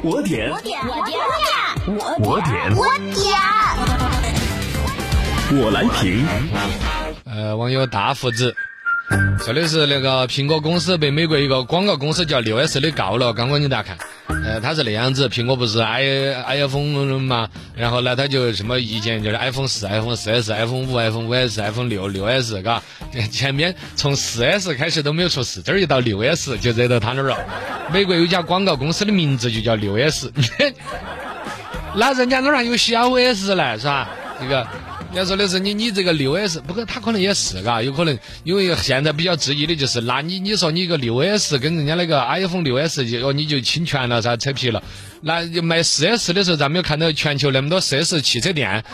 点，我点，我点，我点，我点，我点。我来评。呃，网友大胡子 说的是那个苹果公司被美国一个广告公司叫六 S 的告了，刚刚你咋看？呃，他是那样子，苹果不是 i iPhone 嘛，然后呢，他就什么意见就是 iPhone 四、iPhone 四 S、iPhone 五、iPhone 五 S、iPhone 六、六 S，嘎，前面从四 S 开始都没有出事，这儿一到六 S 就惹到他那儿了。美国有家广告公司的名字就叫六 S，那人家那儿有小 S 呢，是吧？这个。要说的是你你这个六 S，不过他可能也是嘎，有可能因为现在比较质疑的就是，那你你说你个六 S 跟人家那个 iPhone 六 S 就哦你就侵权了噻，扯皮了。那就卖四 S 的时候，咱没有看到全球那么多四 S 汽车店，啊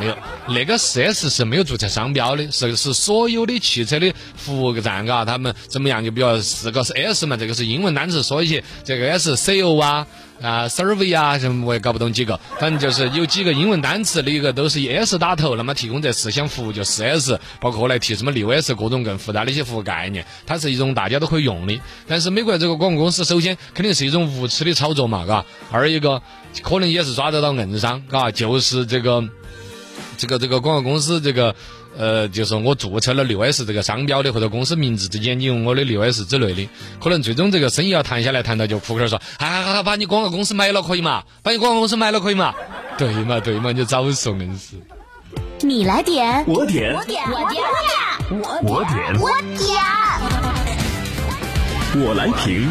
没有，那个四 S 是没有注册商标的，是是所有的汽车的服务站嘎，他们怎么样就比较四个是 S 嘛，这个是英文单词说一些，这个 S C O 啊。啊，survey 啊什么我也搞不懂几个，反正就是有几个英文单词的一个都是以 S 打头，那么提供这四项服务就四 S，包括后来提什么六 S 各种更复杂的一些服务概念，它是一种大家都可以用的。但是美国这个广告公司首先肯定是一种无耻的操作嘛，嘎，二一个可能也是抓得到硬伤，嘎，就是这个这个这个广告公司这个。呃，就是我注册了六 S 这个商标的，或者公司名字之间，你用我的六 S 之类的，可能最终这个生意要谈下来，谈到就扑克说，哈哈，把你广告公司买了可以嘛？把你广告公司买了可以嘛？对嘛对嘛，你早说硬是。你来点，我点，我点，我点，我我点，我点。我来评。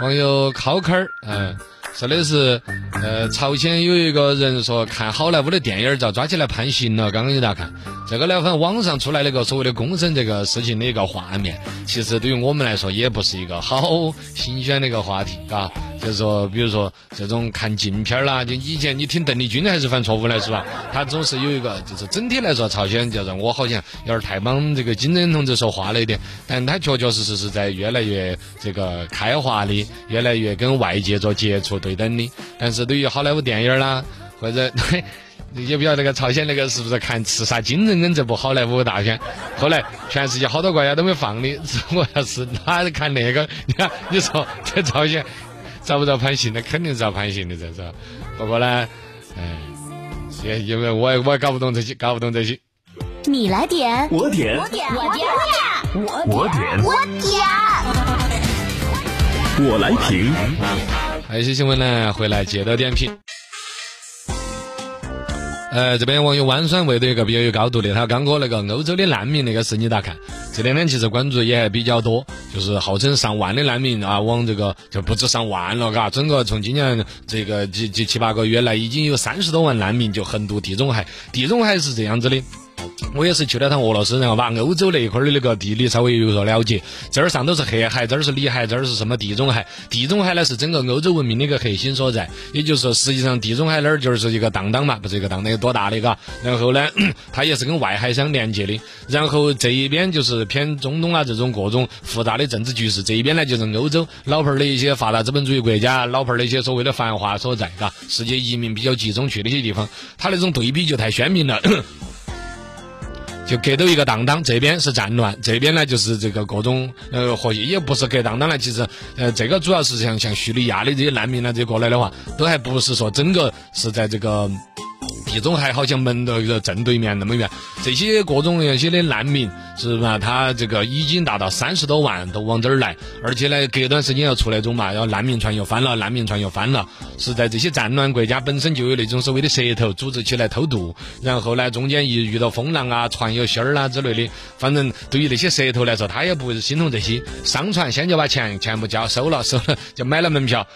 网友考坑儿，嗯。说的是，呃，朝鲜有一个人说看好莱坞的电影遭抓起来判刑了。刚刚你咋看？这个呢，反正网上出来那个所谓的公审这个事情的一个画面，其实对于我们来说也不是一个好新鲜的一个话题，嘎。就是说，比如说这种看禁片啦，就以前你听邓丽君还是犯错误了，是吧？他总是有一个，就是整体来说，朝鲜叫做我好像有点太帮这个金正恩同志说话了一点，但他确确实实是在越来越这个开化的，越来越跟外界做接触对等的。但是对于好莱坞电影啦，或者 也不晓得那个朝鲜那个是不是看刺杀金正恩这部好莱坞大片，后来全世界好多国家都没放的，我要是他看那个，你看你说在朝鲜。遭不着判刑？那肯定找判刑的，这是。不过呢，哎，也因为我也我也搞不懂这些，搞不懂这些。你来点，我点，我点，我点，我点，我点。我来评。还有些新闻呢，回来接着点评。呃，这边网友弯酸味的一个比较有高度的，他刚哥那个欧洲的难民那个事你咋看？这两天其实关注也还比较多，就是号称上万的难民啊，往这个就不止上万了，嘎，整个从今年这个几几七八个月来，已经有三十多万难民就横渡地中海。地中海是这样子的。我也是去了趟俄罗斯，然后把欧洲那一块的那个地理稍微有所了解。这儿上都是黑海，这儿是里海，这儿是什么地中海？地中海呢是整个欧洲文明的一个核心所在。也就是说，实际上地中海那儿就是一个荡荡嘛，不是一个荡荡有多大的嘎。然后呢，它也是跟外海相连接的。然后这一边就是偏中东啊这种各种复杂的政治局势，这一边呢就是欧洲老牌儿的一些发达资本主义国家，老牌儿的一些所谓的繁华所在，嘎，世界移民比较集中去的一些地方，它那种对比就太鲜明了。就隔到一个当当，这边是战乱，这边呢就是这个各种呃和也不是隔当当呢，其实呃这个主要是像像叙利亚的这些难民呢，这些过来的话，都还不是说整个是在这个。地中海好像门的正对面那么远，这些各种那些的难民是吧？他这个已经达到三十多万，都往这儿来，而且呢，隔段时间要出那种嘛，要难民船又翻了，难民船又翻了，是在这些战乱国家本身就有那种所谓的蛇头组织起来偷渡，然后呢，中间一遇到风浪啊，船有芯儿啦之类的，反正对于那些蛇头来说，他也不会心痛这些，上船先就把钱全部交收了，收了就买了门票。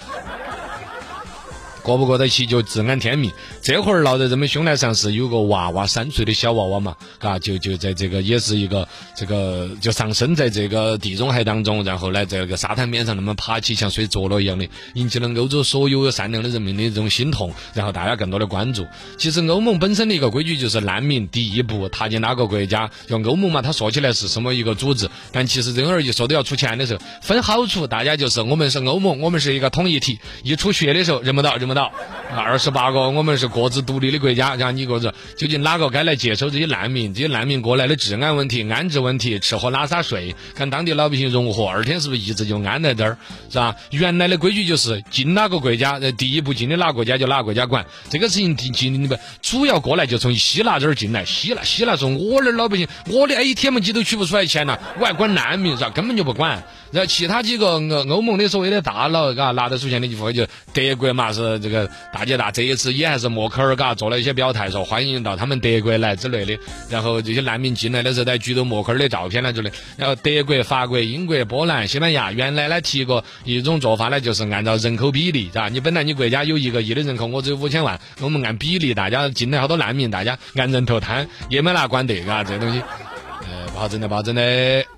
过不过得去就自安天命。这会儿闹得这么凶呢，上是有个娃娃三岁的小娃娃嘛，嘎，就就在这个也是一个这个就上升在这个地中海当中，然后呢，在这个沙滩边上那么爬起，像睡着了一样的，引起了欧洲所有善良的人民的这种心痛，然后大家更多的关注。其实欧盟本身的一个规矩就是难民第一步踏进哪个国家，就欧盟嘛，它说起来是什么一个组织，但其实任何一说都要出钱的时候，分好处，大家就是我们是欧盟，我们是一个统一体，一出血的时候认不到，认不。到。二十八个，我们是各自独立的国家，像你各自，究竟哪个该来接收这些难民？这些难民过来的治安问题、安置问题、吃喝拉撒睡，看当地老百姓融合，二天是不是一直就安在这儿？是吧？原来的规矩就是进哪个国家，第一步进的哪个国家就哪个国家管。这个事情进进不主要过来就从希腊这儿进来，希腊希腊说我那儿老百姓，我的 ATM 机都取不出来钱了，我还管难民是吧？根本就不管。然后其他几个欧欧盟的所谓的大佬，嘎拿得出钱的就就德国嘛是这个大姐大，这一次也还是默克尔嘎做了一些表态，说欢迎到他们德国来之类的。然后这些难民进来的时候，再举着默克尔的照片来之类。然后德国、法国、英国、波兰、西班牙原来呢提过一种做法呢，就是按照人口比例，是吧？你本来你国家有一个亿的人口，我只有五千万，我们按比例，大家进来好多难民，大家按人头摊，也没拿管得，嘎这东西，呃，不好整的，不好整的。